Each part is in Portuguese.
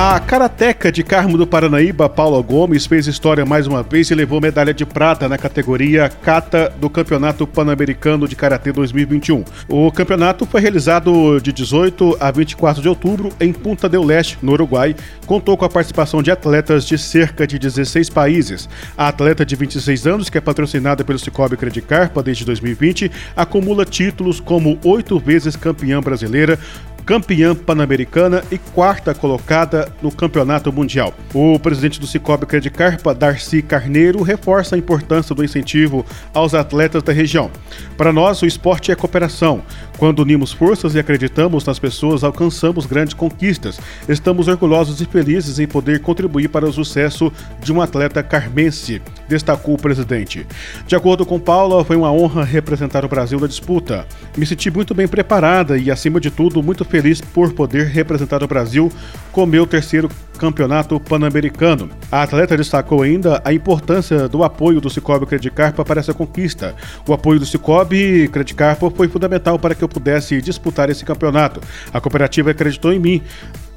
A karateca de Carmo do Paranaíba, Paula Gomes, fez história mais uma vez e levou medalha de prata na categoria kata do Campeonato Pan-Americano de Karatê 2021. O campeonato foi realizado de 18 a 24 de outubro em Punta del Leste, no Uruguai. Contou com a participação de atletas de cerca de 16 países. A atleta de 26 anos, que é patrocinada pelo Cicobi Credit Carpa desde 2020, acumula títulos como oito vezes campeã brasileira, campeã pan-americana e quarta colocada no Campeonato Mundial. O presidente do Cicobi Credit Carpa, Darcy Carneiro, reforça a importância do incentivo aos atletas da região. Para nós, o esporte é cooperação. Quando unimos forças e acreditamos nas pessoas, alcançamos grandes conquistas. Estamos orgulhosos e felizes em poder contribuir para o sucesso de um atleta carmense, destacou o presidente. De acordo com Paula, foi uma honra representar o Brasil na disputa. Me senti muito bem preparada e, acima de tudo, muito feliz feliz por poder representar o Brasil com meu terceiro campeonato pan-americano. A atleta destacou ainda a importância do apoio do Cicobi Credicarpa para essa conquista. O apoio do Cicobi Credicarpa foi fundamental para que eu pudesse disputar esse campeonato. A cooperativa acreditou em mim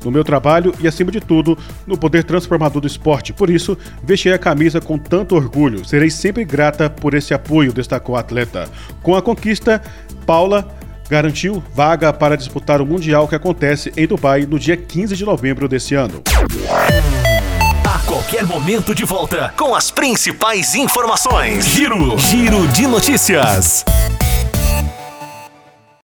no meu trabalho e, acima de tudo, no poder transformador do esporte. Por isso, vesti a camisa com tanto orgulho. Serei sempre grata por esse apoio, destacou a atleta. Com a conquista, Paula garantiu vaga para disputar o Mundial que acontece em Dubai no dia 15 de novembro desse ano. A qualquer momento de volta com as principais informações. Giro, Giro de notícias.